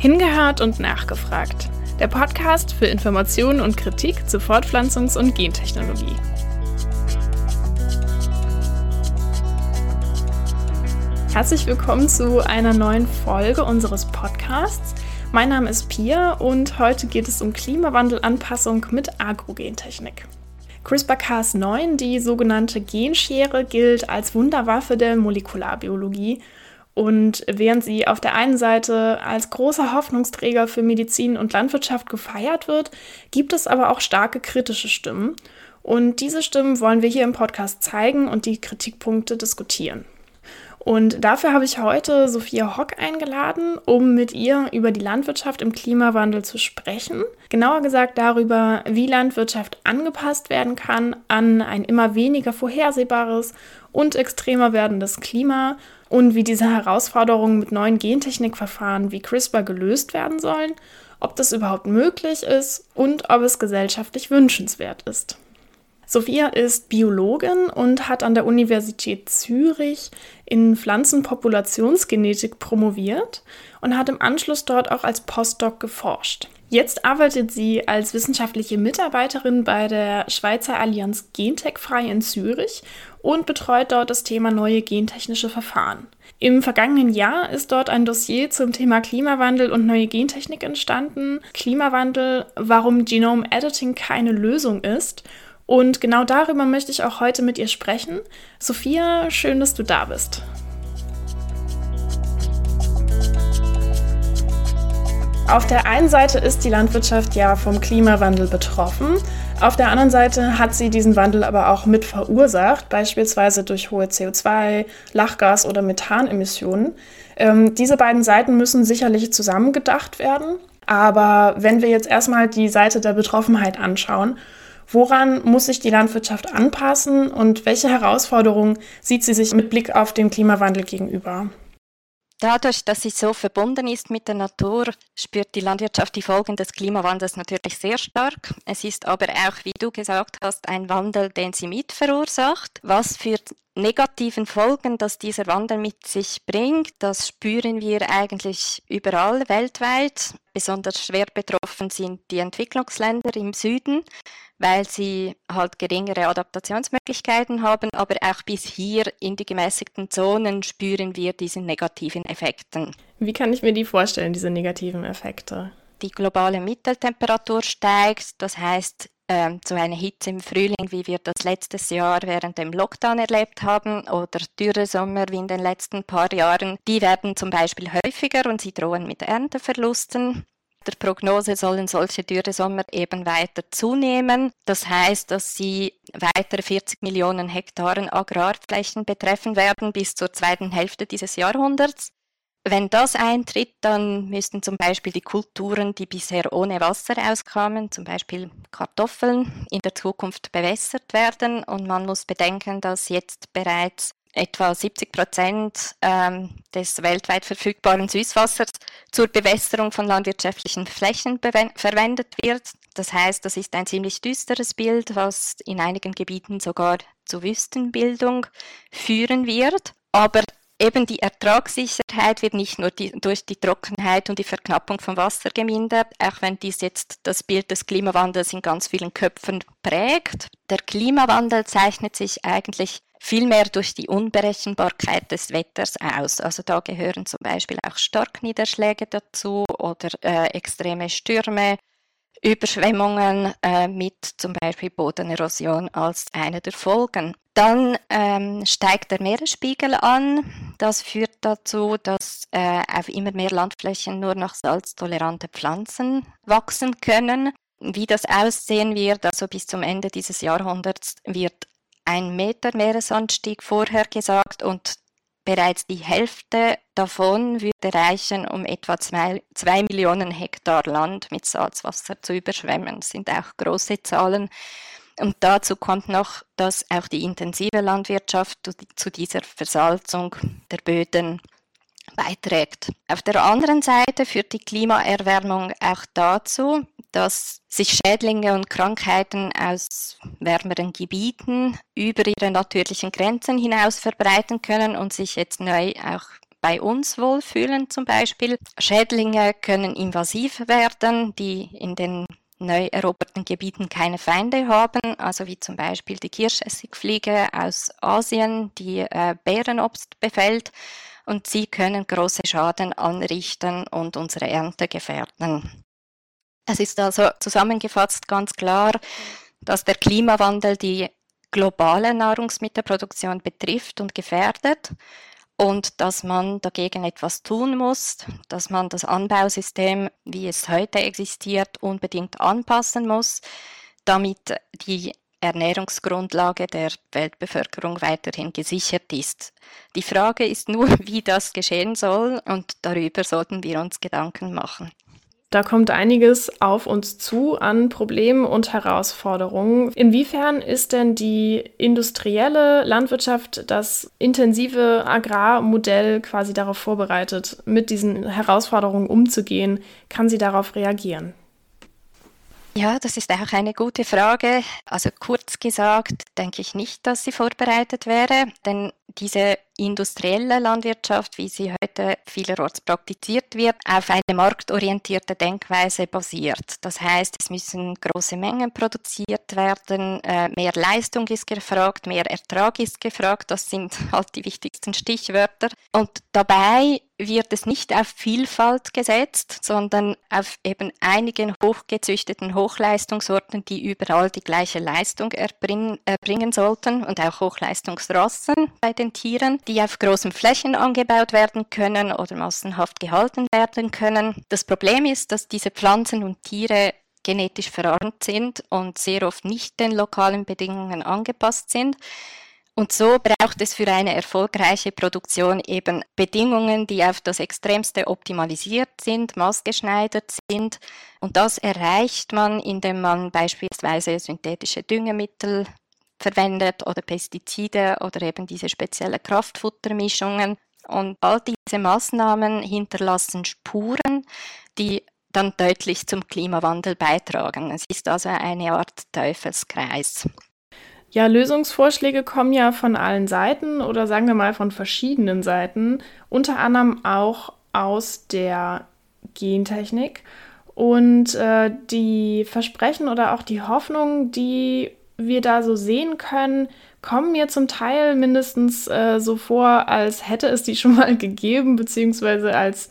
Hingehört und nachgefragt. Der Podcast für Informationen und Kritik zu Fortpflanzungs- und Gentechnologie. Herzlich willkommen zu einer neuen Folge unseres Podcasts. Mein Name ist Pia und heute geht es um Klimawandelanpassung mit Agrogentechnik. CRISPR-Cas9, die sogenannte Genschere, gilt als Wunderwaffe der Molekularbiologie und während sie auf der einen Seite als großer Hoffnungsträger für Medizin und Landwirtschaft gefeiert wird, gibt es aber auch starke kritische Stimmen. Und diese Stimmen wollen wir hier im Podcast zeigen und die Kritikpunkte diskutieren. Und dafür habe ich heute Sophia Hock eingeladen, um mit ihr über die Landwirtschaft im Klimawandel zu sprechen. Genauer gesagt darüber, wie Landwirtschaft angepasst werden kann an ein immer weniger vorhersehbares und extremer werdendes Klima und wie diese Herausforderungen mit neuen Gentechnikverfahren wie CRISPR gelöst werden sollen, ob das überhaupt möglich ist und ob es gesellschaftlich wünschenswert ist. Sophia ist Biologin und hat an der Universität Zürich in Pflanzenpopulationsgenetik promoviert und hat im Anschluss dort auch als Postdoc geforscht. Jetzt arbeitet sie als wissenschaftliche Mitarbeiterin bei der Schweizer Allianz Gentech frei in Zürich und betreut dort das Thema neue gentechnische Verfahren. Im vergangenen Jahr ist dort ein Dossier zum Thema Klimawandel und neue Gentechnik entstanden. Klimawandel, warum Genome Editing keine Lösung ist und genau darüber möchte ich auch heute mit ihr sprechen. Sophia, schön, dass du da bist. Auf der einen Seite ist die Landwirtschaft ja vom Klimawandel betroffen. Auf der anderen Seite hat sie diesen Wandel aber auch mit verursacht, beispielsweise durch hohe CO2, Lachgas- oder Methanemissionen. Ähm, diese beiden Seiten müssen sicherlich zusammengedacht werden. Aber wenn wir jetzt erstmal die Seite der Betroffenheit anschauen, Woran muss sich die Landwirtschaft anpassen und welche Herausforderungen sieht sie sich mit Blick auf den Klimawandel gegenüber? Dadurch, dass sie so verbunden ist mit der Natur, spürt die Landwirtschaft die Folgen des Klimawandels natürlich sehr stark. Es ist aber auch, wie du gesagt hast, ein Wandel, den sie mit verursacht. Was für negativen Folgen, dass dieser Wandel mit sich bringt, das spüren wir eigentlich überall weltweit. Besonders schwer betroffen sind die Entwicklungsländer im Süden, weil sie halt geringere Adaptationsmöglichkeiten haben, aber auch bis hier in die gemäßigten Zonen spüren wir diese negativen Effekte. Wie kann ich mir die vorstellen, diese negativen Effekte? Die globale Mitteltemperatur steigt, das heißt, ähm, so eine Hitze im Frühling, wie wir das letztes Jahr während dem Lockdown erlebt haben, oder Dürresommer wie in den letzten paar Jahren, die werden zum Beispiel häufiger und sie drohen mit Ernteverlusten. Der Prognose sollen solche Dürresommer eben weiter zunehmen. Das heißt, dass sie weitere 40 Millionen Hektaren Agrarflächen betreffen werden bis zur zweiten Hälfte dieses Jahrhunderts. Wenn das eintritt, dann müssten zum Beispiel die Kulturen, die bisher ohne Wasser auskamen, zum Beispiel Kartoffeln, in der Zukunft bewässert werden. Und man muss bedenken, dass jetzt bereits etwa 70 Prozent ähm, des weltweit verfügbaren Süßwassers zur Bewässerung von landwirtschaftlichen Flächen verwendet wird. Das heißt, das ist ein ziemlich düsteres Bild, was in einigen Gebieten sogar zu Wüstenbildung führen wird. Aber Eben die Ertragssicherheit wird nicht nur die, durch die Trockenheit und die Verknappung von Wasser gemindert, auch wenn dies jetzt das Bild des Klimawandels in ganz vielen Köpfen prägt. Der Klimawandel zeichnet sich eigentlich vielmehr durch die Unberechenbarkeit des Wetters aus. Also da gehören zum Beispiel auch Starkniederschläge dazu oder äh, extreme Stürme, Überschwemmungen äh, mit zum Beispiel Bodenerosion als eine der Folgen. Dann ähm, steigt der Meeresspiegel an. Das führt dazu, dass äh, auf immer mehr Landflächen nur noch salztolerante Pflanzen wachsen können. Wie das aussehen wird, also bis zum Ende dieses Jahrhunderts, wird ein Meter Meeresanstieg vorhergesagt und bereits die Hälfte davon würde reichen, um etwa zwei, zwei Millionen Hektar Land mit Salzwasser zu überschwemmen. Das sind auch große Zahlen. Und dazu kommt noch, dass auch die intensive Landwirtschaft zu dieser Versalzung der Böden beiträgt. Auf der anderen Seite führt die Klimaerwärmung auch dazu, dass sich Schädlinge und Krankheiten aus wärmeren Gebieten über ihre natürlichen Grenzen hinaus verbreiten können und sich jetzt neu auch bei uns wohlfühlen zum Beispiel. Schädlinge können invasiv werden, die in den neu eroberten Gebieten keine Feinde haben, also wie zum Beispiel die Kirschessigfliege aus Asien, die äh, Bärenobst befällt und sie können große Schaden anrichten und unsere Ernte gefährden. Es ist also zusammengefasst ganz klar, dass der Klimawandel die globale Nahrungsmittelproduktion betrifft und gefährdet und dass man dagegen etwas tun muss, dass man das Anbausystem, wie es heute existiert, unbedingt anpassen muss, damit die Ernährungsgrundlage der Weltbevölkerung weiterhin gesichert ist. Die Frage ist nur, wie das geschehen soll und darüber sollten wir uns Gedanken machen. Da kommt einiges auf uns zu an Problemen und Herausforderungen. Inwiefern ist denn die industrielle Landwirtschaft, das intensive Agrarmodell quasi darauf vorbereitet, mit diesen Herausforderungen umzugehen? Kann sie darauf reagieren? Ja, das ist auch eine gute Frage. Also kurz gesagt, denke ich nicht, dass sie vorbereitet wäre, denn diese industrielle Landwirtschaft, wie sie heute vielerorts praktiziert wird, auf eine marktorientierte Denkweise basiert. Das heißt, es müssen große Mengen produziert werden, äh, mehr Leistung ist gefragt, mehr Ertrag ist gefragt, das sind halt die wichtigsten Stichwörter. Und dabei wird es nicht auf Vielfalt gesetzt, sondern auf eben einigen hochgezüchteten Hochleistungssorten, die überall die gleiche Leistung erbringen, erbringen sollten und auch Hochleistungsrassen bei den Tieren, die auf großen Flächen angebaut werden können oder massenhaft gehalten werden können. Das Problem ist, dass diese Pflanzen und Tiere genetisch verarmt sind und sehr oft nicht den lokalen Bedingungen angepasst sind. Und so braucht es für eine erfolgreiche Produktion eben Bedingungen, die auf das Extremste optimalisiert sind, maßgeschneidert sind. Und das erreicht man, indem man beispielsweise synthetische Düngemittel verwendet oder Pestizide oder eben diese spezielle Kraftfuttermischungen. Und all diese Maßnahmen hinterlassen Spuren, die dann deutlich zum Klimawandel beitragen. Es ist also eine Art Teufelskreis. Ja, Lösungsvorschläge kommen ja von allen Seiten oder sagen wir mal von verschiedenen Seiten, unter anderem auch aus der Gentechnik. Und äh, die Versprechen oder auch die Hoffnung, die wir da so sehen können, kommen mir zum Teil mindestens äh, so vor, als hätte es die schon mal gegeben, beziehungsweise als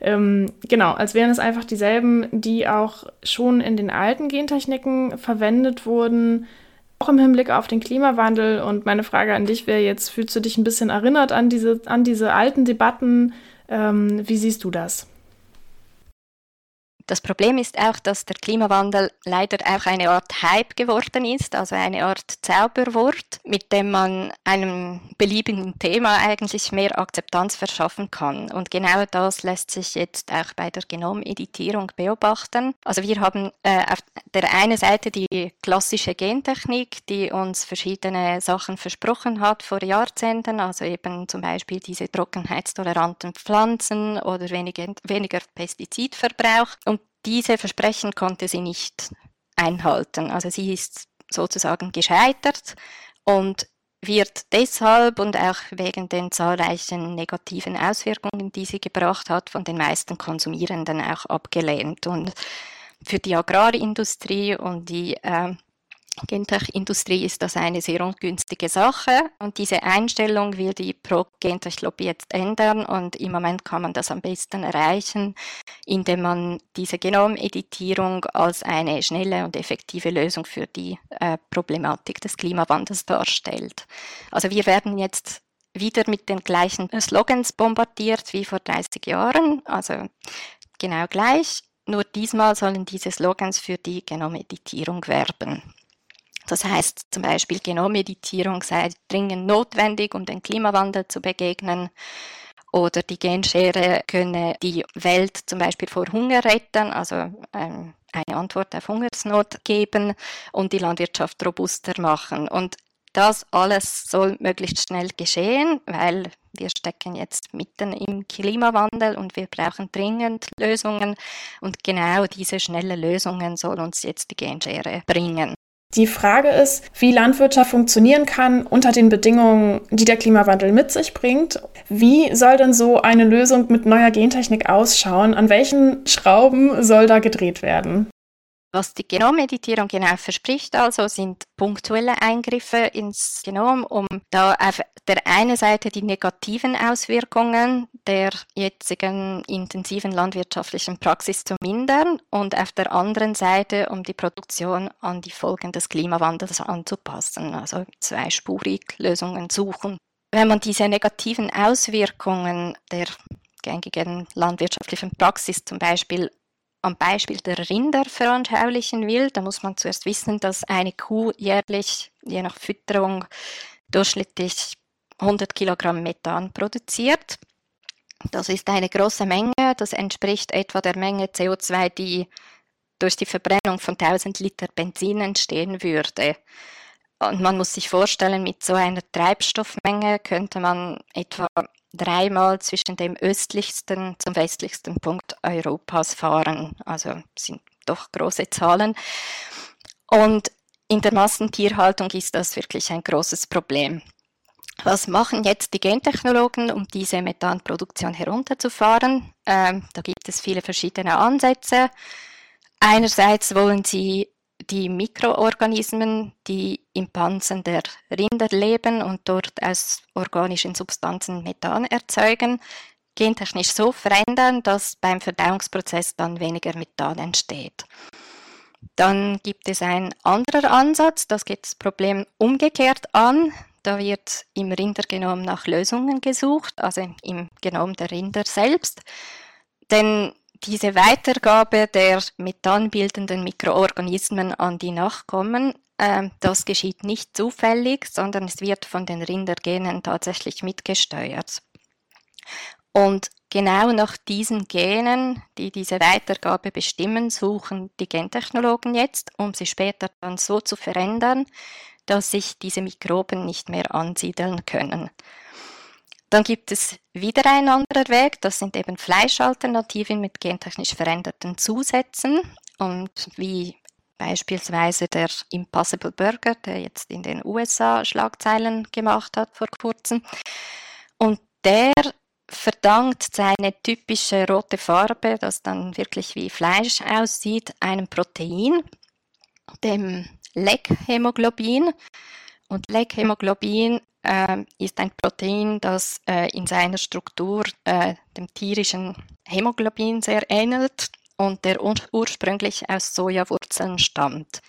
ähm, genau, als wären es einfach dieselben, die auch schon in den alten Gentechniken verwendet wurden, auch im Hinblick auf den Klimawandel. Und meine Frage an dich wäre jetzt, fühlst du dich ein bisschen erinnert an diese, an diese alten Debatten? Ähm, wie siehst du das? Das Problem ist auch, dass der Klimawandel leider auch eine Art Hype geworden ist, also eine Art Zauberwort, mit dem man einem beliebigen Thema eigentlich mehr Akzeptanz verschaffen kann. Und genau das lässt sich jetzt auch bei der Genomeditierung beobachten. Also wir haben äh, auf der einen Seite die klassische Gentechnik, die uns verschiedene Sachen versprochen hat vor Jahrzehnten, also eben zum Beispiel diese trockenheitstoleranten Pflanzen oder weniger, weniger Pestizidverbrauch. Und diese Versprechen konnte sie nicht einhalten. Also sie ist sozusagen gescheitert und wird deshalb und auch wegen den zahlreichen negativen Auswirkungen, die sie gebracht hat, von den meisten Konsumierenden auch abgelehnt. Und für die Agrarindustrie und die äh, Gentech-Industrie ist das eine sehr ungünstige Sache und diese Einstellung will die Pro-Gentech-Lobby jetzt ändern und im Moment kann man das am besten erreichen, indem man diese Genomeditierung als eine schnelle und effektive Lösung für die äh, Problematik des Klimawandels darstellt. Also wir werden jetzt wieder mit den gleichen Slogans bombardiert wie vor 30 Jahren, also genau gleich. Nur diesmal sollen diese Slogans für die Genomeditierung werben. Das heißt zum Beispiel, Genommeditierung sei dringend notwendig, um dem Klimawandel zu begegnen. Oder die Genschere könne die Welt zum Beispiel vor Hunger retten, also ähm, eine Antwort auf Hungersnot geben und die Landwirtschaft robuster machen. Und das alles soll möglichst schnell geschehen, weil wir stecken jetzt mitten im Klimawandel und wir brauchen dringend Lösungen. Und genau diese schnellen Lösungen soll uns jetzt die Genschere bringen. Die Frage ist, wie Landwirtschaft funktionieren kann unter den Bedingungen, die der Klimawandel mit sich bringt. Wie soll denn so eine Lösung mit neuer Gentechnik ausschauen? An welchen Schrauben soll da gedreht werden? Was die Genommeditierung genau verspricht, also sind punktuelle Eingriffe ins Genom, um da auf der einen Seite die negativen Auswirkungen der jetzigen intensiven landwirtschaftlichen Praxis zu mindern und auf der anderen Seite, um die Produktion an die Folgen des Klimawandels anzupassen, also zweispurig Lösungen suchen. Wenn man diese negativen Auswirkungen der gängigen landwirtschaftlichen Praxis zum Beispiel am Beispiel der Rinder veranschaulichen will, da muss man zuerst wissen, dass eine Kuh jährlich, je nach Fütterung, durchschnittlich 100 Kilogramm Methan produziert. Das ist eine große Menge, das entspricht etwa der Menge CO2, die durch die Verbrennung von 1000 Liter Benzin entstehen würde. Und man muss sich vorstellen, mit so einer Treibstoffmenge könnte man etwa dreimal zwischen dem östlichsten zum westlichsten Punkt Europas fahren. Also sind doch große Zahlen. Und in der Massentierhaltung ist das wirklich ein großes Problem. Was machen jetzt die Gentechnologen, um diese Methanproduktion herunterzufahren? Ähm, da gibt es viele verschiedene Ansätze. Einerseits wollen sie die Mikroorganismen, die im Pansen der Rinder leben und dort aus organischen Substanzen Methan erzeugen, gentechnisch so verändern, dass beim Verdauungsprozess dann weniger Methan entsteht. Dann gibt es einen anderen Ansatz, das geht das Problem umgekehrt an. Da wird im Rindergenom nach Lösungen gesucht, also im Genom der Rinder selbst. Denn diese Weitergabe der methanbildenden Mikroorganismen an die Nachkommen, äh, das geschieht nicht zufällig, sondern es wird von den Rindergenen tatsächlich mitgesteuert. Und genau nach diesen Genen, die diese Weitergabe bestimmen, suchen die Gentechnologen jetzt, um sie später dann so zu verändern, dass sich diese Mikroben nicht mehr ansiedeln können. Dann gibt es wieder einen anderen Weg, das sind eben Fleischalternativen mit gentechnisch veränderten Zusätzen und wie beispielsweise der Impossible Burger, der jetzt in den USA Schlagzeilen gemacht hat vor kurzem. Und der verdankt seine typische rote Farbe, das dann wirklich wie Fleisch aussieht, einem Protein, dem Leck-Hämoglobin. Und Leck-Hämoglobin äh, ist ein Protein, das äh, in seiner Struktur äh, dem tierischen Hämoglobin sehr ähnelt und der ur ursprünglich aus Sojawurzeln stammt.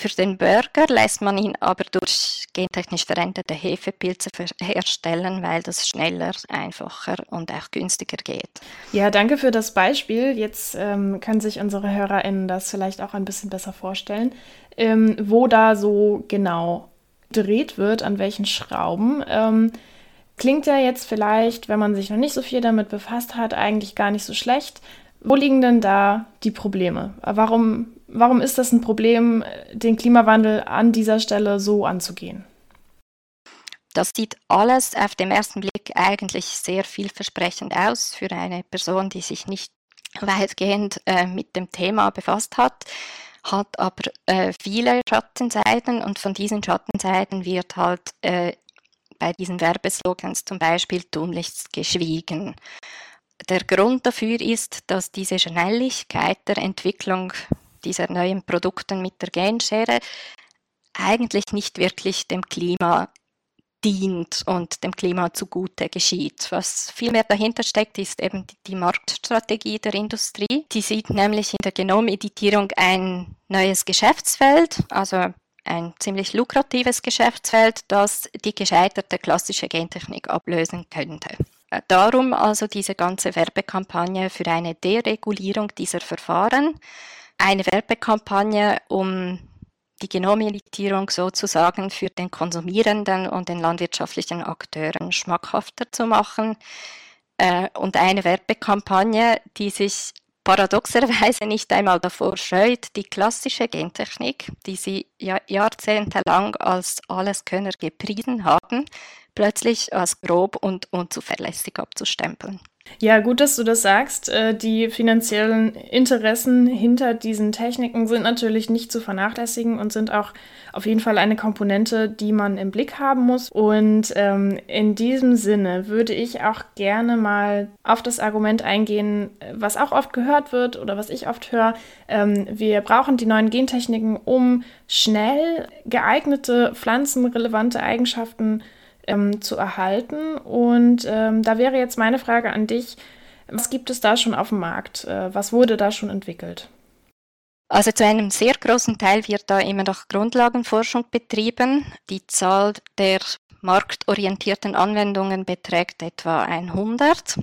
Für den Burger lässt man ihn aber durch gentechnisch veränderte Hefepilze herstellen, weil das schneller, einfacher und auch günstiger geht. Ja, danke für das Beispiel. Jetzt ähm, können sich unsere HörerInnen das vielleicht auch ein bisschen besser vorstellen, ähm, wo da so genau gedreht wird, an welchen Schrauben. Ähm, klingt ja jetzt vielleicht, wenn man sich noch nicht so viel damit befasst hat, eigentlich gar nicht so schlecht. Wo liegen denn da die Probleme? Warum, warum ist das ein Problem, den Klimawandel an dieser Stelle so anzugehen? Das sieht alles auf den ersten Blick eigentlich sehr vielversprechend aus für eine Person, die sich nicht weitgehend äh, mit dem Thema befasst hat, hat aber äh, viele Schattenseiten und von diesen Schattenseiten wird halt äh, bei diesen Werbeslogans zum Beispiel tunlichst geschwiegen. Der Grund dafür ist, dass diese Schnelligkeit der Entwicklung dieser neuen Produkte mit der Genschere eigentlich nicht wirklich dem Klima dient und dem Klima zugute geschieht. Was vielmehr dahinter steckt, ist eben die Marktstrategie der Industrie. Die sieht nämlich in der Genomeditierung ein neues Geschäftsfeld, also ein ziemlich lukratives Geschäftsfeld, das die gescheiterte klassische Gentechnik ablösen könnte. Äh, darum also diese ganze Werbekampagne für eine Deregulierung dieser Verfahren. Eine Werbekampagne, um die Genomeditierung sozusagen für den Konsumierenden und den landwirtschaftlichen Akteuren schmackhafter zu machen. Äh, und eine Werbekampagne, die sich paradoxerweise nicht einmal davor scheut, die klassische Gentechnik, die sie jahrzehntelang als Alleskönner gepriesen haben, plötzlich als grob und unzuverlässig abzustempeln. Ja, gut, dass du das sagst. Äh, die finanziellen Interessen hinter diesen Techniken sind natürlich nicht zu vernachlässigen und sind auch auf jeden Fall eine Komponente, die man im Blick haben muss. Und ähm, in diesem Sinne würde ich auch gerne mal auf das Argument eingehen, was auch oft gehört wird oder was ich oft höre. Ähm, wir brauchen die neuen Gentechniken, um schnell geeignete pflanzenrelevante Eigenschaften zu ähm, zu erhalten. Und ähm, da wäre jetzt meine Frage an dich, was gibt es da schon auf dem Markt? Äh, was wurde da schon entwickelt? Also zu einem sehr großen Teil wird da immer noch Grundlagenforschung betrieben. Die Zahl der marktorientierten Anwendungen beträgt etwa 100.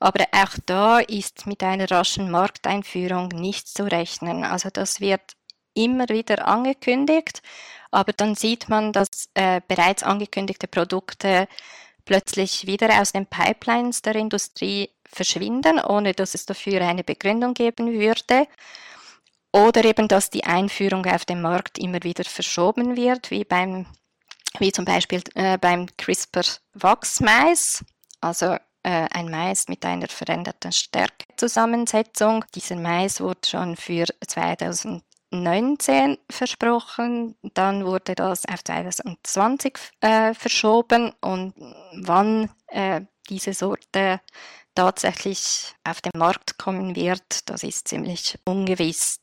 Aber auch da ist mit einer raschen Markteinführung nicht zu rechnen. Also das wird immer wieder angekündigt aber dann sieht man, dass äh, bereits angekündigte Produkte plötzlich wieder aus den Pipelines der Industrie verschwinden, ohne dass es dafür eine Begründung geben würde. Oder eben, dass die Einführung auf dem Markt immer wieder verschoben wird, wie, beim, wie zum Beispiel äh, beim CRISPR-Wachsmais, also äh, ein Mais mit einer veränderten Stärkezusammensetzung. Dieser Mais wurde schon für 2000 2019 versprochen, dann wurde das auf 2020 äh, verschoben und wann äh, diese Sorte tatsächlich auf den Markt kommen wird, das ist ziemlich ungewiss.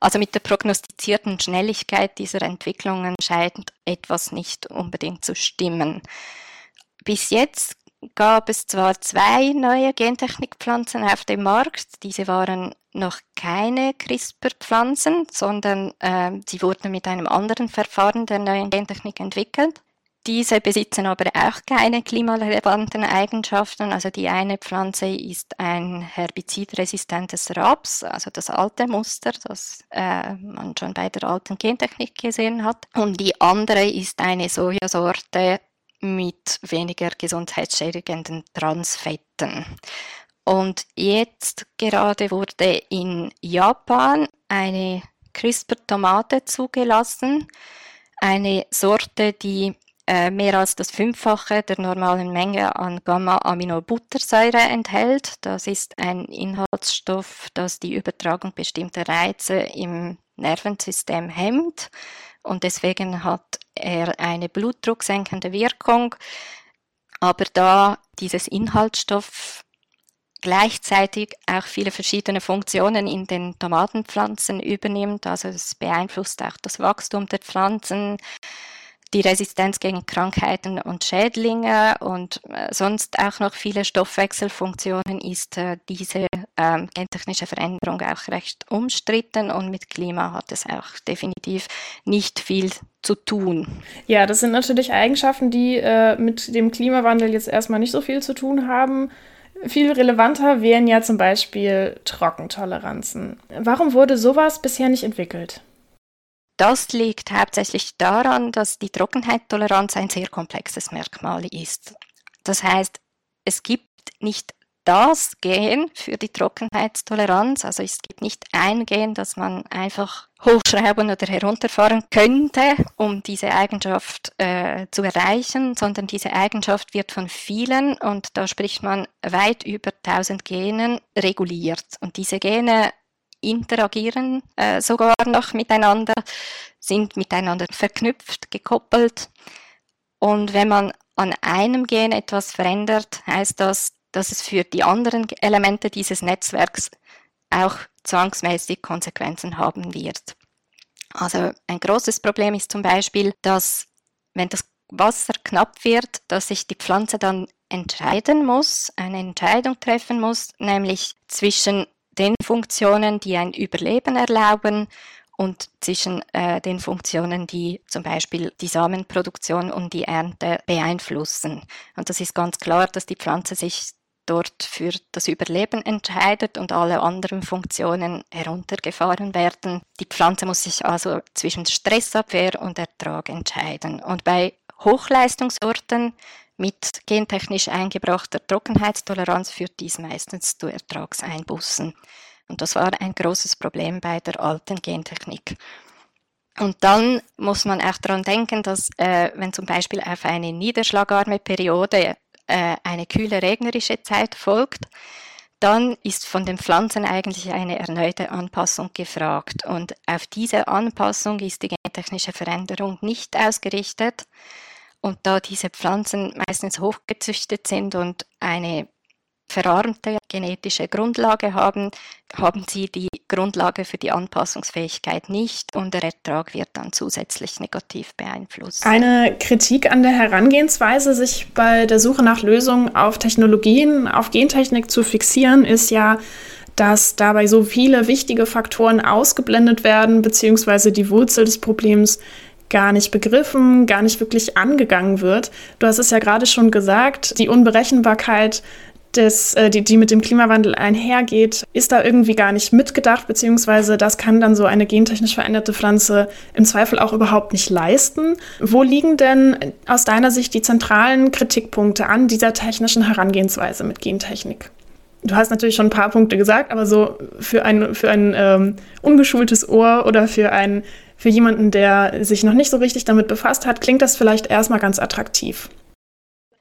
Also mit der prognostizierten Schnelligkeit dieser Entwicklungen scheint etwas nicht unbedingt zu stimmen. Bis jetzt gab es zwar zwei neue Gentechnikpflanzen auf dem Markt, diese waren noch keine CRISPR-Pflanzen, sondern äh, sie wurden mit einem anderen Verfahren der neuen Gentechnik entwickelt. Diese besitzen aber auch keine klimarelevanten Eigenschaften. Also die eine Pflanze ist ein herbizidresistentes Raps, also das alte Muster, das äh, man schon bei der alten Gentechnik gesehen hat. Und die andere ist eine Sojasorte mit weniger gesundheitsschädigenden Transfetten. Und jetzt gerade wurde in Japan eine CRISPR-Tomate zugelassen, eine Sorte, die äh, mehr als das Fünffache der normalen Menge an Gamma-Aminobuttersäure enthält. Das ist ein Inhaltsstoff, das die Übertragung bestimmter Reize im Nervensystem hemmt und deswegen hat er eine blutdrucksenkende Wirkung. Aber da dieses Inhaltsstoff gleichzeitig auch viele verschiedene Funktionen in den Tomatenpflanzen übernimmt. Also es beeinflusst auch das Wachstum der Pflanzen, die Resistenz gegen Krankheiten und Schädlinge und äh, sonst auch noch viele Stoffwechselfunktionen ist äh, diese ähm, gentechnische Veränderung auch recht umstritten und mit Klima hat es auch definitiv nicht viel zu tun. Ja, das sind natürlich Eigenschaften, die äh, mit dem Klimawandel jetzt erstmal nicht so viel zu tun haben. Viel relevanter wären ja zum Beispiel Trockentoleranzen. Warum wurde sowas bisher nicht entwickelt? Das liegt hauptsächlich daran, dass die Trockenheittoleranz ein sehr komplexes Merkmal ist. Das heißt, es gibt nicht das Gen für die Trockenheitstoleranz. Also es gibt nicht ein Gen, das man einfach hochschrauben oder herunterfahren könnte, um diese Eigenschaft äh, zu erreichen, sondern diese Eigenschaft wird von vielen, und da spricht man weit über 1000 Genen, reguliert. Und diese Gene interagieren äh, sogar noch miteinander, sind miteinander verknüpft, gekoppelt. Und wenn man an einem Gen etwas verändert, heißt das, dass es für die anderen Elemente dieses Netzwerks auch zwangsmäßig Konsequenzen haben wird. Also ein großes Problem ist zum Beispiel, dass wenn das Wasser knapp wird, dass sich die Pflanze dann entscheiden muss, eine Entscheidung treffen muss, nämlich zwischen den Funktionen, die ein Überleben erlauben und zwischen äh, den Funktionen, die zum Beispiel die Samenproduktion und die Ernte beeinflussen. Und das ist ganz klar, dass die Pflanze sich dort für das Überleben entscheidet und alle anderen Funktionen heruntergefahren werden. Die Pflanze muss sich also zwischen Stressabwehr und Ertrag entscheiden. Und bei Hochleistungssorten mit gentechnisch eingebrachter Trockenheitstoleranz führt dies meistens zu Ertragseinbußen. Und das war ein großes Problem bei der alten Gentechnik. Und dann muss man auch daran denken, dass äh, wenn zum Beispiel auf eine niederschlagarme Periode äh, eine kühle regnerische Zeit folgt, dann ist von den Pflanzen eigentlich eine erneute Anpassung gefragt. Und auf diese Anpassung ist die gentechnische Veränderung nicht ausgerichtet. Und da diese Pflanzen meistens hochgezüchtet sind und eine verarmte genetische Grundlage haben, haben sie die Grundlage für die Anpassungsfähigkeit nicht und der Ertrag wird dann zusätzlich negativ beeinflusst. Eine Kritik an der Herangehensweise, sich bei der Suche nach Lösungen auf Technologien, auf Gentechnik zu fixieren, ist ja, dass dabei so viele wichtige Faktoren ausgeblendet werden, beziehungsweise die Wurzel des Problems gar nicht begriffen, gar nicht wirklich angegangen wird. Du hast es ja gerade schon gesagt, die Unberechenbarkeit das, äh, die, die mit dem Klimawandel einhergeht, ist da irgendwie gar nicht mitgedacht, beziehungsweise das kann dann so eine gentechnisch veränderte Pflanze im Zweifel auch überhaupt nicht leisten. Wo liegen denn aus deiner Sicht die zentralen Kritikpunkte an dieser technischen Herangehensweise mit Gentechnik? Du hast natürlich schon ein paar Punkte gesagt, aber so für ein, für ein ähm, ungeschultes Ohr oder für, ein, für jemanden, der sich noch nicht so richtig damit befasst hat, klingt das vielleicht erstmal ganz attraktiv.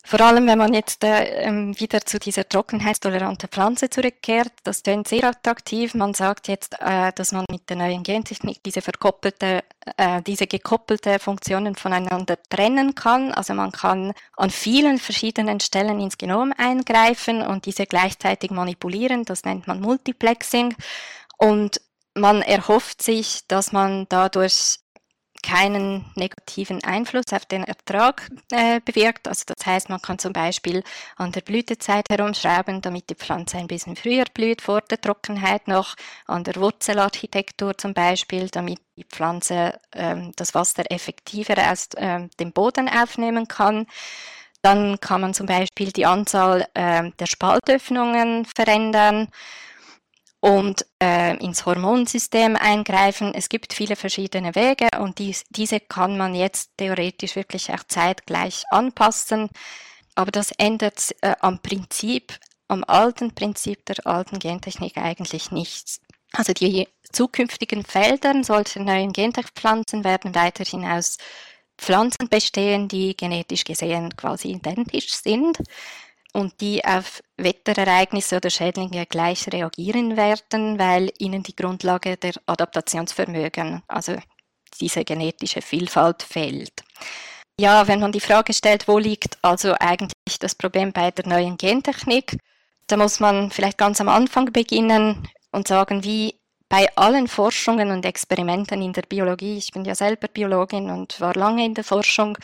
Vor allem, wenn man jetzt äh, ähm, wieder zu dieser trockenheitstoleranten Pflanze zurückkehrt, das klingt sehr attraktiv. Man sagt jetzt, äh, dass man mit der neuen Gentechnik diese verkoppelte, äh, diese gekoppelte Funktionen voneinander trennen kann. Also man kann an vielen verschiedenen Stellen ins Genom eingreifen und diese gleichzeitig manipulieren. Das nennt man Multiplexing. Und man erhofft sich, dass man dadurch keinen negativen Einfluss auf den Ertrag äh, bewirkt. Also das heißt, man kann zum Beispiel an der Blütezeit herumschrauben, damit die Pflanze ein bisschen früher blüht, vor der Trockenheit noch, an der Wurzelarchitektur zum Beispiel, damit die Pflanze ähm, das Wasser effektiver aus ähm, dem Boden aufnehmen kann. Dann kann man zum Beispiel die Anzahl äh, der Spaltöffnungen verändern und äh, ins Hormonsystem eingreifen. Es gibt viele verschiedene Wege und dies, diese kann man jetzt theoretisch wirklich auch zeitgleich anpassen. Aber das ändert äh, am Prinzip, am alten Prinzip der alten Gentechnik eigentlich nichts. Also die zukünftigen Felder solcher neuen Gentechpflanzen werden weiterhin aus Pflanzen bestehen, die genetisch gesehen quasi identisch sind und die auf Wetterereignisse oder Schädlinge gleich reagieren werden, weil ihnen die Grundlage der Adaptationsvermögen, also diese genetische Vielfalt fehlt. Ja, wenn man die Frage stellt, wo liegt also eigentlich das Problem bei der neuen Gentechnik, da muss man vielleicht ganz am Anfang beginnen und sagen, wie bei allen Forschungen und Experimenten in der Biologie, ich bin ja selber Biologin und war lange in der Forschung,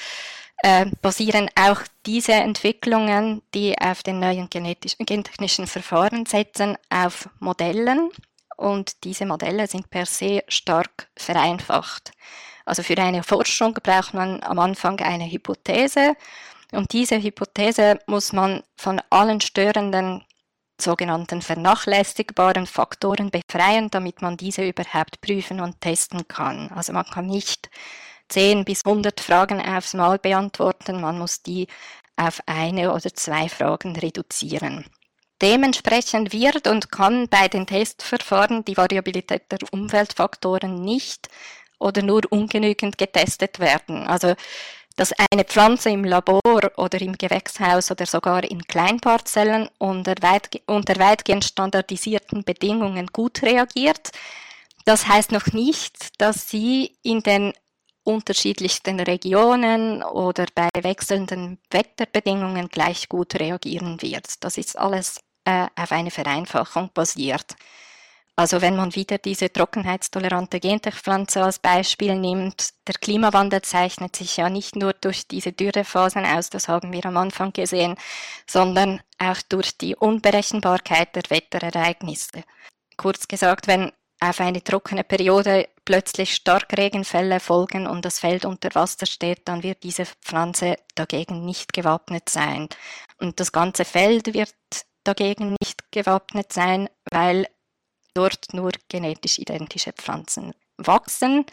äh, basieren auch diese Entwicklungen, die auf den neuen gentechnischen Verfahren setzen, auf Modellen. Und diese Modelle sind per se stark vereinfacht. Also für eine Forschung braucht man am Anfang eine Hypothese. Und diese Hypothese muss man von allen störenden sogenannten vernachlässigbaren Faktoren befreien, damit man diese überhaupt prüfen und testen kann. Also man kann nicht 10 bis 100 Fragen aufs Mal beantworten. Man muss die auf eine oder zwei Fragen reduzieren. Dementsprechend wird und kann bei den Testverfahren die Variabilität der Umweltfaktoren nicht oder nur ungenügend getestet werden. Also dass eine Pflanze im Labor oder im Gewächshaus oder sogar in Kleinparzellen unter, weit, unter weitgehend standardisierten Bedingungen gut reagiert. Das heißt noch nicht, dass sie in den unterschiedlichsten Regionen oder bei wechselnden Wetterbedingungen gleich gut reagieren wird. Das ist alles äh, auf eine Vereinfachung basiert. Also wenn man wieder diese trockenheitstolerante Gentechpflanze als Beispiel nimmt, der Klimawandel zeichnet sich ja nicht nur durch diese Dürrephasen aus, das haben wir am Anfang gesehen, sondern auch durch die Unberechenbarkeit der Wetterereignisse. Kurz gesagt, wenn auf eine trockene Periode plötzlich Starkregenfälle folgen und das Feld unter Wasser steht, dann wird diese Pflanze dagegen nicht gewappnet sein. Und das ganze Feld wird dagegen nicht gewappnet sein, weil dort nur genetisch identische Pflanzen wachsen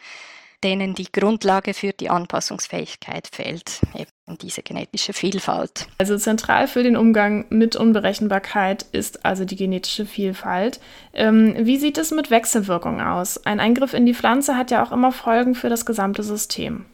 denen die Grundlage für die Anpassungsfähigkeit fehlt, eben diese genetische Vielfalt. Also zentral für den Umgang mit Unberechenbarkeit ist also die genetische Vielfalt. Ähm, wie sieht es mit Wechselwirkung aus? Ein Eingriff in die Pflanze hat ja auch immer Folgen für das gesamte System.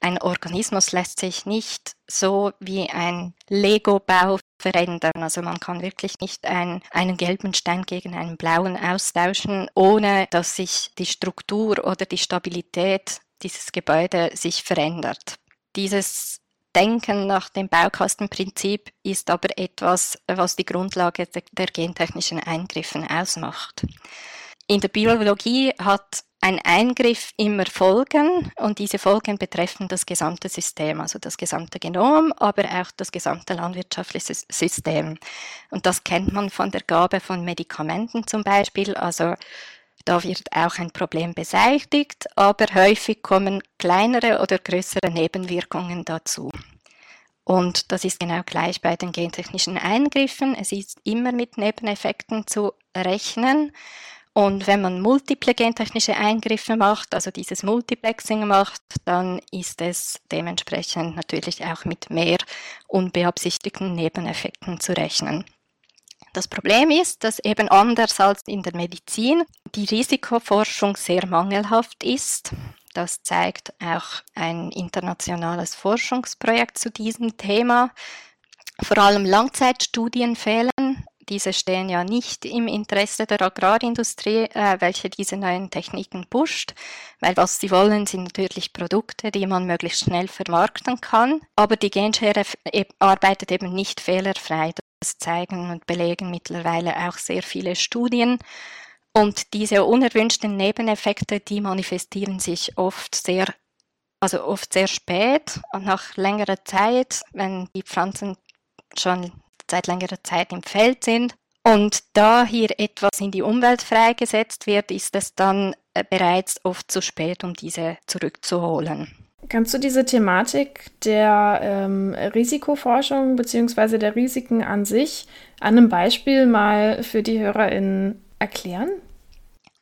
ein Organismus lässt sich nicht so wie ein Lego-Bau verändern. Also man kann wirklich nicht ein, einen gelben Stein gegen einen blauen austauschen, ohne dass sich die Struktur oder die Stabilität dieses Gebäude sich verändert. Dieses Denken nach dem Baukastenprinzip ist aber etwas, was die Grundlage der gentechnischen Eingriffen ausmacht. In der Biologie hat ein Eingriff immer Folgen und diese Folgen betreffen das gesamte System, also das gesamte Genom, aber auch das gesamte landwirtschaftliche System. Und das kennt man von der Gabe von Medikamenten zum Beispiel. Also da wird auch ein Problem beseitigt, aber häufig kommen kleinere oder größere Nebenwirkungen dazu. Und das ist genau gleich bei den gentechnischen Eingriffen. Es ist immer mit Nebeneffekten zu rechnen. Und wenn man multiple gentechnische Eingriffe macht, also dieses Multiplexing macht, dann ist es dementsprechend natürlich auch mit mehr unbeabsichtigten Nebeneffekten zu rechnen. Das Problem ist, dass eben anders als in der Medizin die Risikoforschung sehr mangelhaft ist. Das zeigt auch ein internationales Forschungsprojekt zu diesem Thema. Vor allem Langzeitstudien fehlen. Diese stehen ja nicht im Interesse der Agrarindustrie, äh, welche diese neuen Techniken pusht, weil was sie wollen, sind natürlich Produkte, die man möglichst schnell vermarkten kann. Aber die Genschere arbeitet eben nicht fehlerfrei. Das zeigen und belegen mittlerweile auch sehr viele Studien. Und diese unerwünschten Nebeneffekte, die manifestieren sich oft sehr, also oft sehr spät und nach längerer Zeit, wenn die Pflanzen schon seit längerer Zeit im Feld sind. Und da hier etwas in die Umwelt freigesetzt wird, ist es dann äh, bereits oft zu spät, um diese zurückzuholen. Kannst du diese Thematik der ähm, Risikoforschung bzw. der Risiken an sich an einem Beispiel mal für die HörerInnen erklären?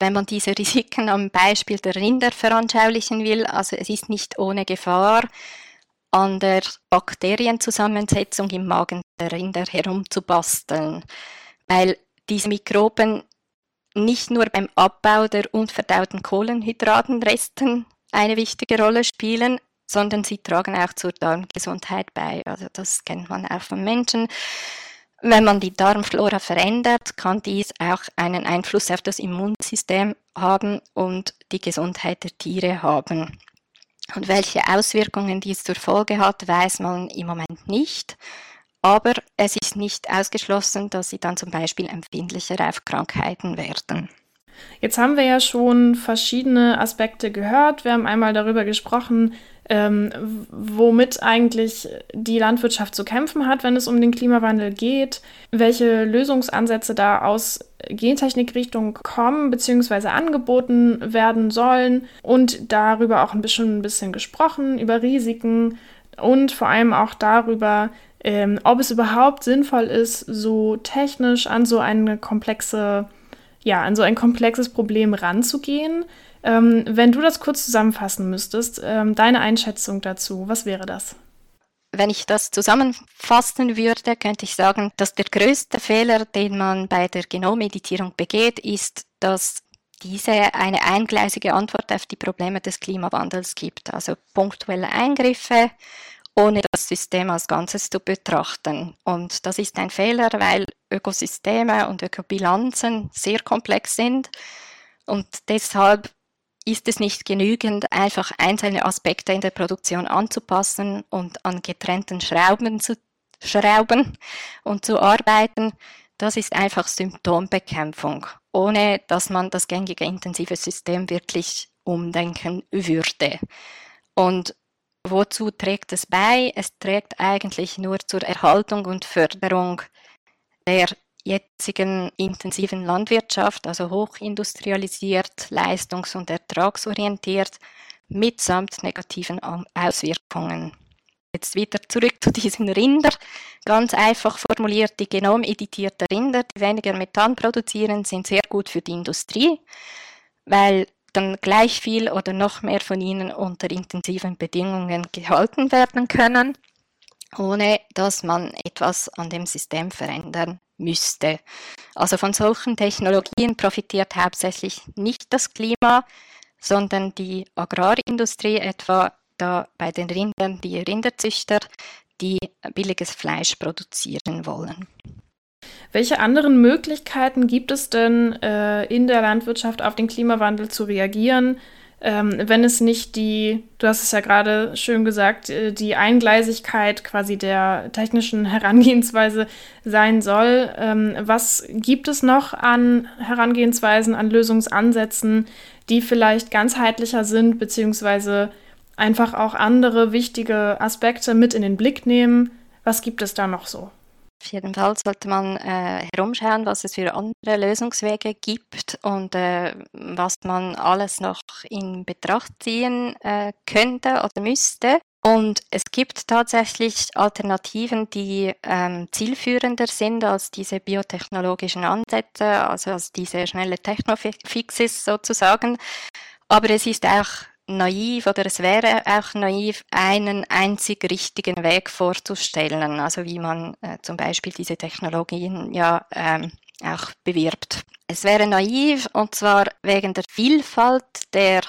Wenn man diese Risiken am Beispiel der Rinder veranschaulichen will, also es ist nicht ohne Gefahr, an der Bakterienzusammensetzung im Magen der Rinder herumzubasteln, weil diese Mikroben nicht nur beim Abbau der unverdauten Kohlenhydratenresten eine wichtige Rolle spielen, sondern sie tragen auch zur Darmgesundheit bei. Also das kennt man auch von Menschen. Wenn man die Darmflora verändert, kann dies auch einen Einfluss auf das Immunsystem haben und die Gesundheit der Tiere haben. Und welche Auswirkungen dies zur Folge hat, weiß man im Moment nicht. Aber es ist nicht ausgeschlossen, dass sie dann zum Beispiel empfindlicher auf Krankheiten werden. Jetzt haben wir ja schon verschiedene Aspekte gehört. Wir haben einmal darüber gesprochen, ähm, womit eigentlich die Landwirtschaft zu kämpfen hat, wenn es um den Klimawandel geht, welche Lösungsansätze da aus Gentechnikrichtung kommen bzw. angeboten werden sollen und darüber auch ein bisschen, ein bisschen gesprochen, über Risiken und vor allem auch darüber, ähm, ob es überhaupt sinnvoll ist, so technisch an so eine komplexe ja, an so ein komplexes Problem ranzugehen. Ähm, wenn du das kurz zusammenfassen müsstest, ähm, deine Einschätzung dazu, was wäre das? Wenn ich das zusammenfassen würde, könnte ich sagen, dass der größte Fehler, den man bei der Genommeditierung begeht, ist, dass diese eine eingleisige Antwort auf die Probleme des Klimawandels gibt. Also punktuelle Eingriffe, ohne das System als Ganzes zu betrachten. Und das ist ein Fehler, weil Ökosysteme und Ökobilanzen sehr komplex sind und deshalb ist es nicht genügend, einfach einzelne Aspekte in der Produktion anzupassen und an getrennten Schrauben zu schrauben und zu arbeiten. Das ist einfach Symptombekämpfung, ohne dass man das gängige intensive System wirklich umdenken würde. Und Wozu trägt es bei? Es trägt eigentlich nur zur Erhaltung und Förderung der jetzigen intensiven Landwirtschaft, also hochindustrialisiert, leistungs- und ertragsorientiert, mitsamt negativen Auswirkungen. Jetzt wieder zurück zu diesen Rinder. Ganz einfach formuliert, die genomeditierte Rinder, die weniger Methan produzieren, sind sehr gut für die Industrie, weil dann gleich viel oder noch mehr von ihnen unter intensiven Bedingungen gehalten werden können, ohne dass man etwas an dem System verändern müsste. Also von solchen Technologien profitiert hauptsächlich nicht das Klima, sondern die Agrarindustrie etwa da bei den Rindern die Rinderzüchter, die billiges Fleisch produzieren wollen. Welche anderen Möglichkeiten gibt es denn äh, in der Landwirtschaft auf den Klimawandel zu reagieren? Ähm, wenn es nicht die, du hast es ja gerade schön gesagt, äh, die Eingleisigkeit quasi der technischen Herangehensweise sein soll. Ähm, was gibt es noch an Herangehensweisen, an Lösungsansätzen, die vielleicht ganzheitlicher sind, beziehungsweise einfach auch andere wichtige Aspekte mit in den Blick nehmen? Was gibt es da noch so? Auf jeden Fall sollte man äh, herumschauen, was es für andere Lösungswege gibt und äh, was man alles noch in Betracht ziehen äh, könnte oder müsste. Und es gibt tatsächlich Alternativen, die ähm, zielführender sind als diese biotechnologischen Ansätze, also als diese schnelle Technofixes sozusagen. Aber es ist auch naiv oder es wäre auch naiv, einen einzig richtigen Weg vorzustellen, also wie man äh, zum Beispiel diese Technologien ja ähm, auch bewirbt. Es wäre naiv und zwar wegen der Vielfalt der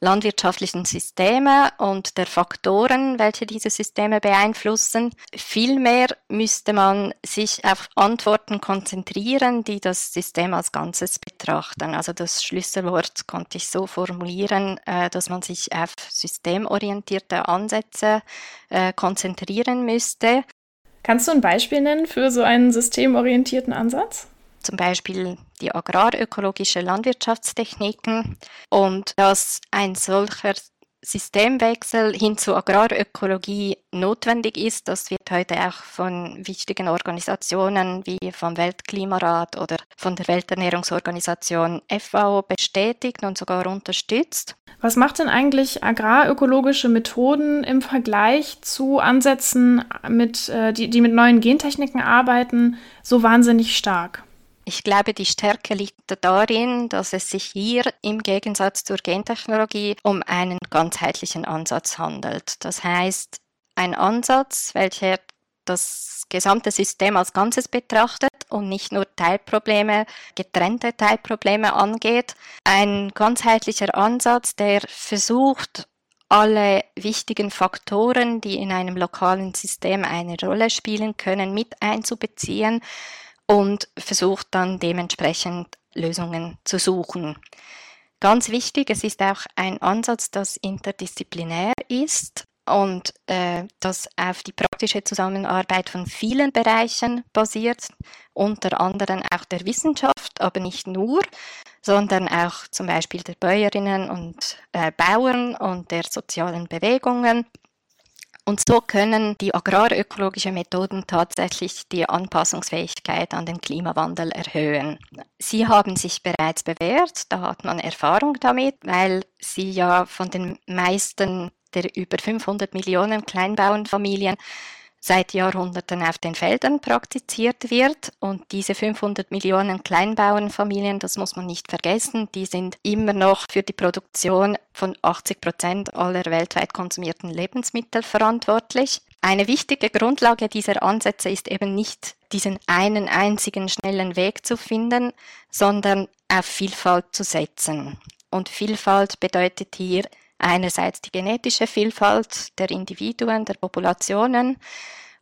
landwirtschaftlichen Systeme und der Faktoren, welche diese Systeme beeinflussen. Vielmehr müsste man sich auf Antworten konzentrieren, die das System als Ganzes betrachten. Also das Schlüsselwort konnte ich so formulieren, äh, dass man sich auf systemorientierte Ansätze äh, konzentrieren müsste. Kannst du ein Beispiel nennen für so einen systemorientierten Ansatz? Zum Beispiel die agrarökologische Landwirtschaftstechniken und dass ein solcher Systemwechsel hin zur Agrarökologie notwendig ist. Das wird heute auch von wichtigen Organisationen wie vom Weltklimarat oder von der Welternährungsorganisation FAO bestätigt und sogar unterstützt. Was macht denn eigentlich agrarökologische Methoden im Vergleich zu Ansätzen, mit, äh, die, die mit neuen Gentechniken arbeiten, so wahnsinnig stark? Ich glaube, die Stärke liegt darin, dass es sich hier im Gegensatz zur Gentechnologie um einen ganzheitlichen Ansatz handelt. Das heißt, ein Ansatz, welcher das gesamte System als Ganzes betrachtet und nicht nur Teilprobleme, getrennte Teilprobleme angeht. Ein ganzheitlicher Ansatz, der versucht, alle wichtigen Faktoren, die in einem lokalen System eine Rolle spielen können, mit einzubeziehen und versucht dann dementsprechend Lösungen zu suchen. Ganz wichtig, es ist auch ein Ansatz, das interdisziplinär ist und äh, das auf die praktische Zusammenarbeit von vielen Bereichen basiert, unter anderem auch der Wissenschaft, aber nicht nur, sondern auch zum Beispiel der Bäuerinnen und äh, Bauern und der sozialen Bewegungen und so können die agrarökologischen Methoden tatsächlich die Anpassungsfähigkeit an den Klimawandel erhöhen. Sie haben sich bereits bewährt, da hat man Erfahrung damit, weil sie ja von den meisten der über 500 Millionen Kleinbauernfamilien seit Jahrhunderten auf den Feldern praktiziert wird. Und diese 500 Millionen Kleinbauernfamilien, das muss man nicht vergessen, die sind immer noch für die Produktion von 80 Prozent aller weltweit konsumierten Lebensmittel verantwortlich. Eine wichtige Grundlage dieser Ansätze ist eben nicht diesen einen einzigen schnellen Weg zu finden, sondern auf Vielfalt zu setzen. Und Vielfalt bedeutet hier einerseits die genetische Vielfalt der Individuen, der Populationen,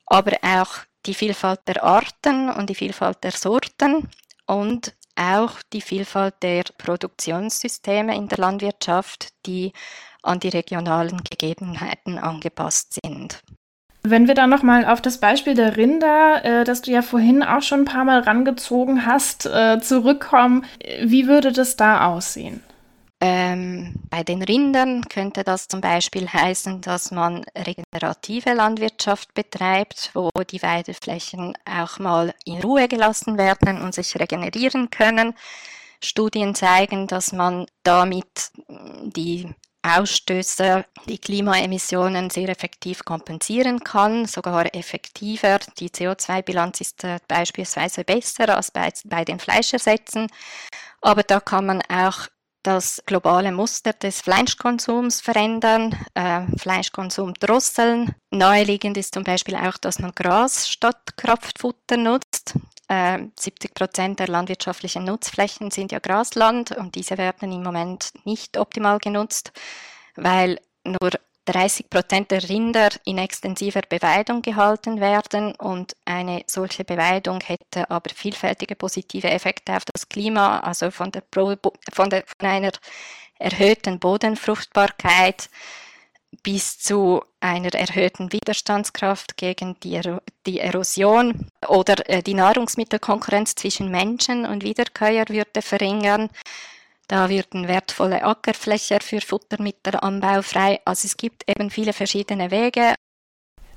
aber auch die Vielfalt der Arten und die Vielfalt der Sorten und auch die Vielfalt der Produktionssysteme in der Landwirtschaft, die an die regionalen Gegebenheiten angepasst sind. Wenn wir dann nochmal auf das Beispiel der Rinder, äh, das du ja vorhin auch schon ein paar Mal rangezogen hast, äh, zurückkommen, wie würde das da aussehen? Ähm, bei den Rindern könnte das zum Beispiel heißen, dass man regenerative Landwirtschaft betreibt, wo die Weideflächen auch mal in Ruhe gelassen werden und sich regenerieren können. Studien zeigen, dass man damit die Ausstöße, die Klimaemissionen sehr effektiv kompensieren kann, sogar effektiver. Die CO2-Bilanz ist äh, beispielsweise besser als bei, bei den Fleischersätzen. Aber da kann man auch das globale Muster des Fleischkonsums verändern, äh, Fleischkonsum drosseln. Naheliegend ist zum Beispiel auch, dass man Gras statt Kraftfutter nutzt. Äh, 70 Prozent der landwirtschaftlichen Nutzflächen sind ja Grasland und diese werden im Moment nicht optimal genutzt, weil nur 30 Prozent der Rinder in extensiver Beweidung gehalten werden und eine solche Beweidung hätte aber vielfältige positive Effekte auf das Klima, also von, der, von, der, von einer erhöhten Bodenfruchtbarkeit bis zu einer erhöhten Widerstandskraft gegen die, die Erosion oder äh, die Nahrungsmittelkonkurrenz zwischen Menschen und Wiederkäuer würde verringern. Da würden wertvolle Ackerflächen für Futtermittelanbau frei. Also es gibt eben viele verschiedene Wege.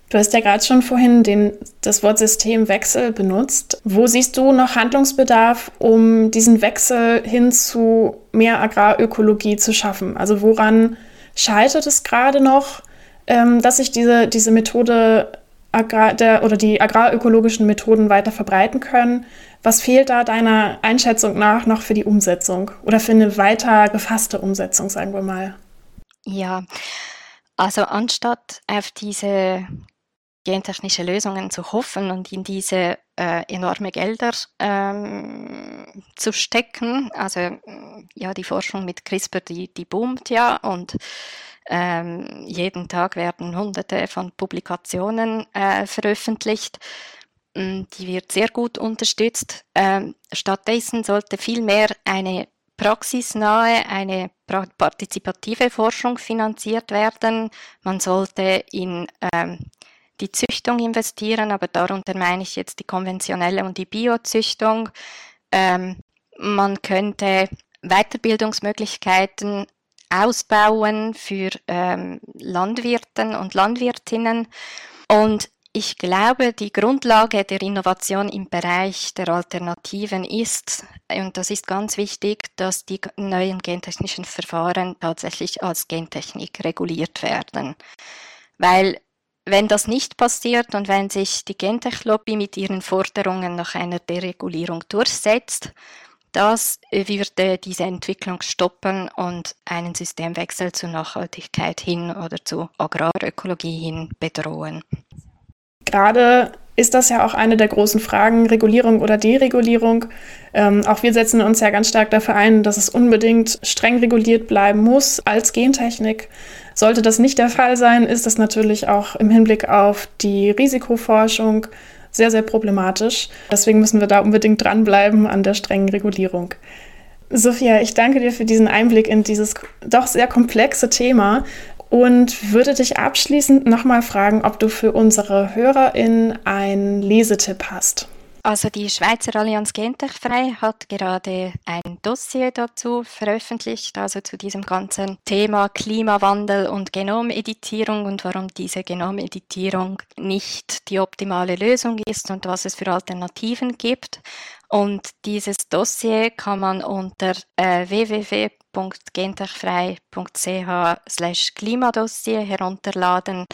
Du hast ja gerade schon vorhin den, das Wort Systemwechsel benutzt. Wo siehst du noch Handlungsbedarf, um diesen Wechsel hin zu mehr Agrarökologie zu schaffen? Also woran scheitert es gerade noch, ähm, dass sich diese, diese Methode Agrar der, oder die agrarökologischen Methoden weiter verbreiten können? Was fehlt da deiner Einschätzung nach noch für die Umsetzung oder für eine weiter gefasste Umsetzung, sagen wir mal? Ja, also anstatt auf diese gentechnische Lösungen zu hoffen und in diese äh, enorme Gelder ähm, zu stecken. Also ja, die Forschung mit CRISPR, die, die boomt ja und ähm, jeden Tag werden hunderte von Publikationen äh, veröffentlicht. Mm, die wird sehr gut unterstützt. Ähm, stattdessen sollte vielmehr eine praxisnahe, eine partizipative Forschung finanziert werden. Man sollte in ähm, die Züchtung investieren, aber darunter meine ich jetzt die konventionelle und die Biozüchtung. Ähm, man könnte Weiterbildungsmöglichkeiten ausbauen für Landwirten und Landwirtinnen und ich glaube, die Grundlage der Innovation im Bereich der Alternativen ist, und das ist ganz wichtig, dass die neuen gentechnischen Verfahren tatsächlich als Gentechnik reguliert werden. Weil wenn das nicht passiert und wenn sich die Gentech-Lobby mit ihren Forderungen nach einer Deregulierung durchsetzt, das würde diese Entwicklung stoppen und einen Systemwechsel zur Nachhaltigkeit hin oder zu Agrarökologie hin bedrohen. Gerade ist das ja auch eine der großen Fragen, Regulierung oder Deregulierung. Ähm, auch wir setzen uns ja ganz stark dafür ein, dass es unbedingt streng reguliert bleiben muss als Gentechnik. Sollte das nicht der Fall sein, ist das natürlich auch im Hinblick auf die Risikoforschung sehr, sehr problematisch. Deswegen müssen wir da unbedingt dranbleiben an der strengen Regulierung. Sophia, ich danke dir für diesen Einblick in dieses doch sehr komplexe Thema und würde dich abschließend nochmal fragen, ob du für unsere HörerInnen einen Lesetipp hast. Also die Schweizer Allianz Gentechfrei hat gerade ein Dossier dazu veröffentlicht, also zu diesem ganzen Thema Klimawandel und Genomeditierung und warum diese Genomeditierung nicht die optimale Lösung ist und was es für Alternativen gibt. Und dieses Dossier kann man unter äh, www.gentechfrei.ch Klimadossier herunterladen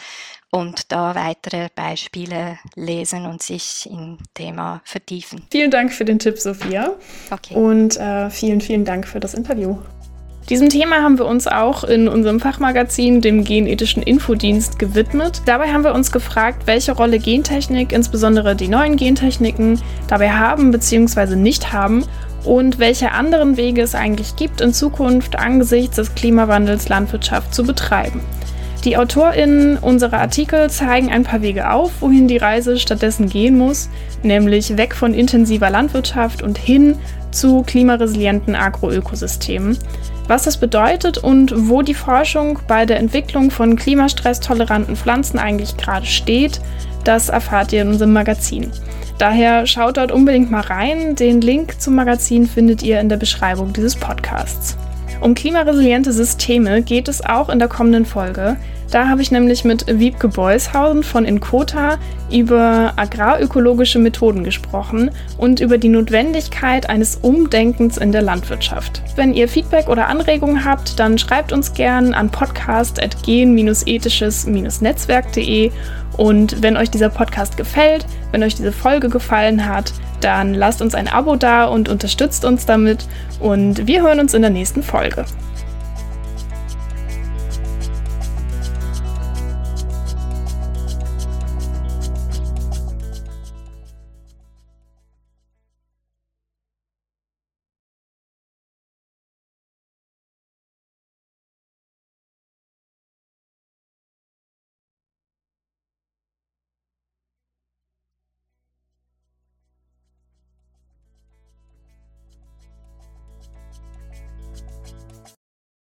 und da weitere Beispiele lesen und sich im Thema vertiefen. Vielen Dank für den Tipp, Sophia. Okay. Und äh, vielen, vielen Dank für das Interview. Diesem Thema haben wir uns auch in unserem Fachmagazin, dem Genethischen Infodienst, gewidmet. Dabei haben wir uns gefragt, welche Rolle Gentechnik, insbesondere die neuen Gentechniken, dabei haben bzw. nicht haben und welche anderen Wege es eigentlich gibt, in Zukunft angesichts des Klimawandels Landwirtschaft zu betreiben. Die AutorInnen unserer Artikel zeigen ein paar Wege auf, wohin die Reise stattdessen gehen muss, nämlich weg von intensiver Landwirtschaft und hin zu klimaresilienten Agroökosystemen. Was das bedeutet und wo die Forschung bei der Entwicklung von klimastresstoleranten Pflanzen eigentlich gerade steht, das erfahrt ihr in unserem Magazin. Daher schaut dort unbedingt mal rein. Den Link zum Magazin findet ihr in der Beschreibung dieses Podcasts. Um klimaresiliente Systeme geht es auch in der kommenden Folge. Da habe ich nämlich mit Wiebke Beushausen von Inkota über agrarökologische Methoden gesprochen und über die Notwendigkeit eines Umdenkens in der Landwirtschaft. Wenn ihr Feedback oder Anregungen habt, dann schreibt uns gern an podcast.gen-ethisches-netzwerk.de und wenn euch dieser Podcast gefällt, wenn euch diese Folge gefallen hat, dann lasst uns ein Abo da und unterstützt uns damit und wir hören uns in der nächsten Folge.